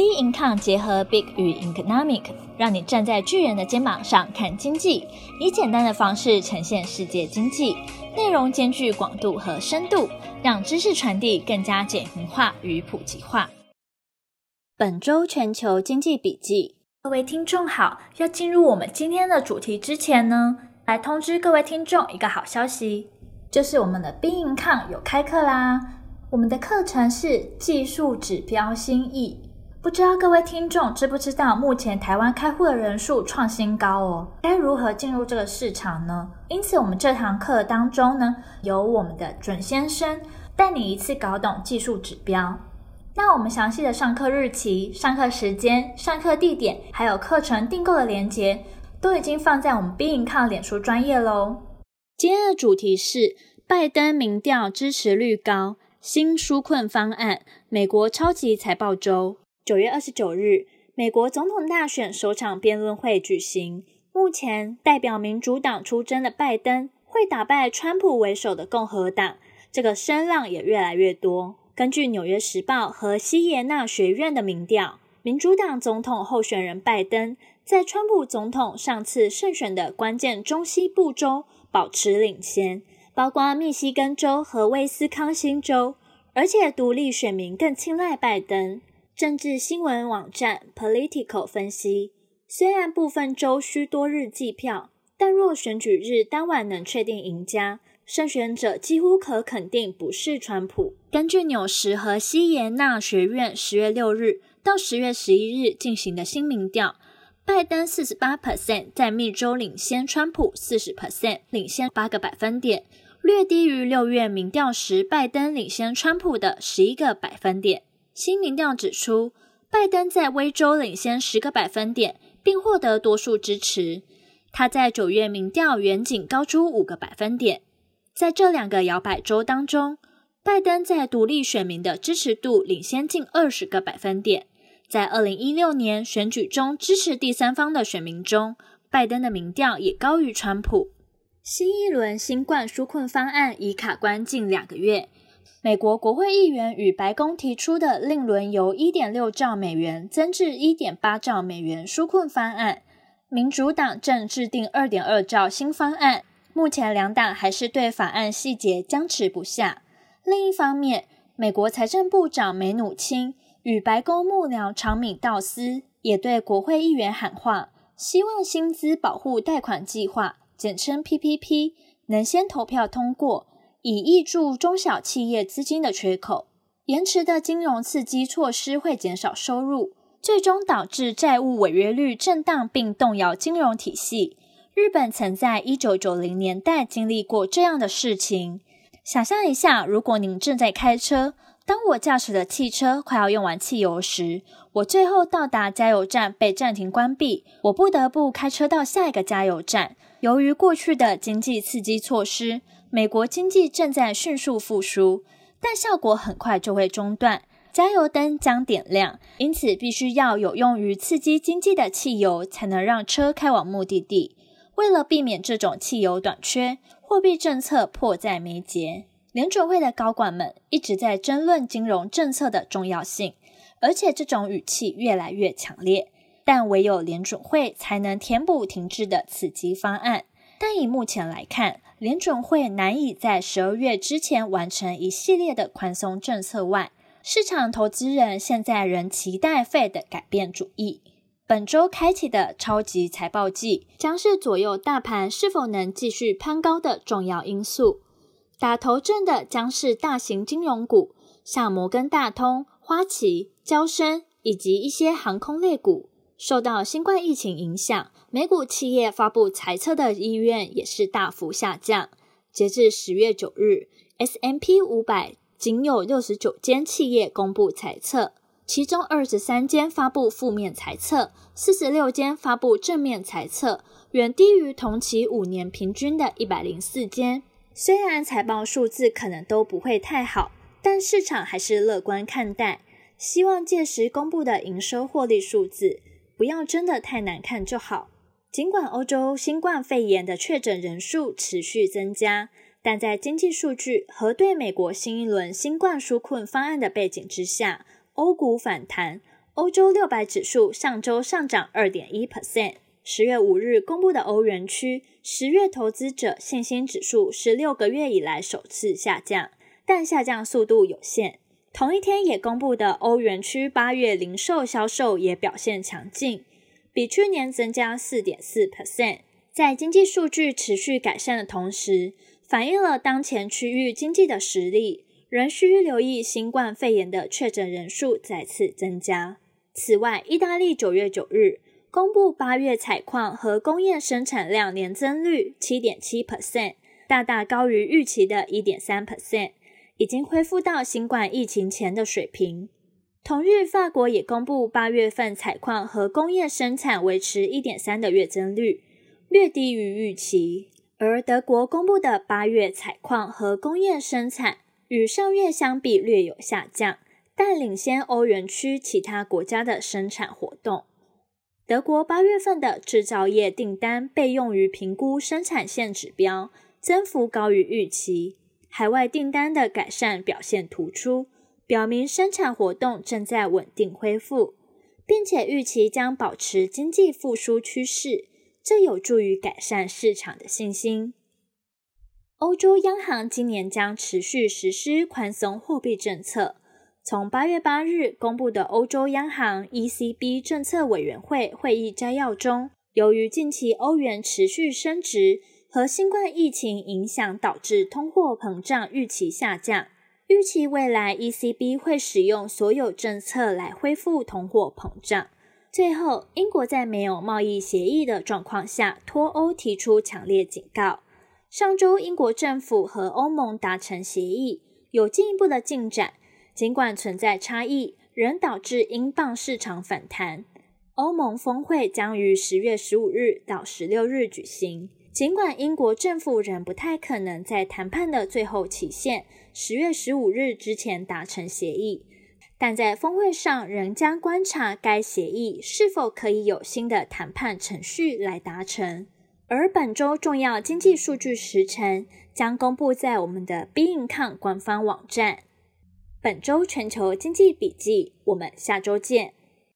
Bincom 结合 Big 与 Economic，让你站在巨人的肩膀上看经济，以简单的方式呈现世界经济，内容兼具广度和深度，让知识传递更加简明化与普及化。本周全球经济笔记，各位听众好，要进入我们今天的主题之前呢，来通知各位听众一个好消息，就是我们的 Bincom 有开课啦！我们的课程是技术指标新意。不知道各位听众知不知道，目前台湾开户的人数创新高哦，该如何进入这个市场呢？因此，我们这堂课当中呢，由我们的准先生带你一次搞懂技术指标。那我们详细的上课日期、上课时间、上课地点，还有课程订购的链接，都已经放在我们 Big Income 脸书专业喽。今天的主题是拜登民调支持率高，新纾困方案，美国超级财报周。九月二十九日，美国总统大选首场辩论会举行。目前代表民主党出征的拜登会打败川普为首的共和党，这个声浪也越来越多。根据《纽约时报》和西耶纳学院的民调，民主党总统候选人拜登在川普总统上次胜选的关键中西部州保持领先，包括密西根州和威斯康星州，而且独立选民更青睐拜登。政治新闻网站 Political 分析，虽然部分州需多日计票，但若选举日当晚能确定赢家，胜选者几乎可肯定不是川普。根据纽时和西耶纳学院十月六日到十月十一日进行的新民调，拜登四十八 percent 在密州领先川普四十 percent，领先八个百分点，略低于六月民调时拜登领先川普的十一个百分点。新民调指出，拜登在威州领先十个百分点，并获得多数支持。他在九月民调远仅高出五个百分点。在这两个摇摆州当中，拜登在独立选民的支持度领先近二十个百分点。在二零一六年选举中支持第三方的选民中，拜登的民调也高于川普。新一轮新冠纾困方案已卡关近两个月。美国国会议员与白宫提出的另轮由一点六兆美元增至一点八兆美元纾困方案，民主党正制定二点二兆新方案。目前两党还是对法案细节僵持不下。另一方面，美国财政部长梅努钦与白宫幕僚长米道斯也对国会议员喊话，希望薪资保护贷款计划（简称 PPP） 能先投票通过。以挹注中小企业资金的缺口，延迟的金融刺激措施会减少收入，最终导致债务违约率震荡并动摇金融体系。日本曾在一九九零年代经历过这样的事情。想象一下，如果您正在开车，当我驾驶的汽车快要用完汽油时，我最后到达加油站被暂停关闭，我不得不开车到下一个加油站。由于过去的经济刺激措施，美国经济正在迅速复苏，但效果很快就会中断，加油灯将点亮，因此必须要有用于刺激经济的汽油，才能让车开往目的地。为了避免这种汽油短缺，货币政策迫在眉睫。联准会的高管们一直在争论金融政策的重要性，而且这种语气越来越强烈。但唯有联准会才能填补停滞的刺激方案。但以目前来看，联准会难以在十二月之前完成一系列的宽松政策外，市场投资人现在仍期待 Fed 改变主意。本周开启的超级财报季将是左右大盘是否能继续攀高的重要因素。打头阵的将是大型金融股，像摩根大通、花旗、交生以及一些航空类股。受到新冠疫情影响，美股企业发布财测的意愿也是大幅下降。截至十月九日，S M P 五百仅有六十九间企业公布财测，其中二十三间发布负面财测，四十六间发布正面财测，远低于同期五年平均的一百零四间。虽然财报数字可能都不会太好，但市场还是乐观看待，希望届时公布的营收获利数字。不要真的太难看就好。尽管欧洲新冠肺炎的确诊人数持续增加，但在经济数据和对美国新一轮新冠纾困方案的背景之下，欧股反弹，欧洲六百指数上周上涨二点一 percent。十月五日公布的欧元区十月投资者信心指数是六个月以来首次下降，但下降速度有限。同一天也公布的欧元区八月零售销售也表现强劲，比去年增加四点四 percent。在经济数据持续改善的同时，反映了当前区域经济的实力。仍需留意新冠肺炎的确诊人数再次增加。此外，意大利九月九日公布八月采矿和工业生产量年增率七点七 percent，大大高于预期的一点三 percent，已经恢复到新冠疫情前的水平。同日，法国也公布八月份采矿和工业生产维持一点三的月增率，略低于预期。而德国公布的八月采矿和工业生产。与上月相比略有下降，但领先欧元区其他国家的生产活动。德国八月份的制造业订单被用于评估生产线指标，增幅高于预期。海外订单的改善表现突出，表明生产活动正在稳定恢复，并且预期将保持经济复苏趋势，这有助于改善市场的信心。欧洲央行今年将持续实施宽松货币政策。从八月八日公布的欧洲央行 （ECB） 政策委员会会议摘要中，由于近期欧元持续升值和新冠疫情影响导致通货膨胀预期下降，预期未来 ECB 会使用所有政策来恢复通货膨胀。最后，英国在没有贸易协议的状况下脱欧提出强烈警告。上周，英国政府和欧盟达成协议，有进一步的进展。尽管存在差异，仍导致英镑市场反弹。欧盟峰会将于十月十五日到十六日举行。尽管英国政府仍不太可能在谈判的最后期限十月十五日之前达成协议，但在峰会上仍将观察该协议是否可以有新的谈判程序来达成。而本周重要经济数据时程将公布在我们的 B Income 官方网站。本周全球经济笔记，我们下周见。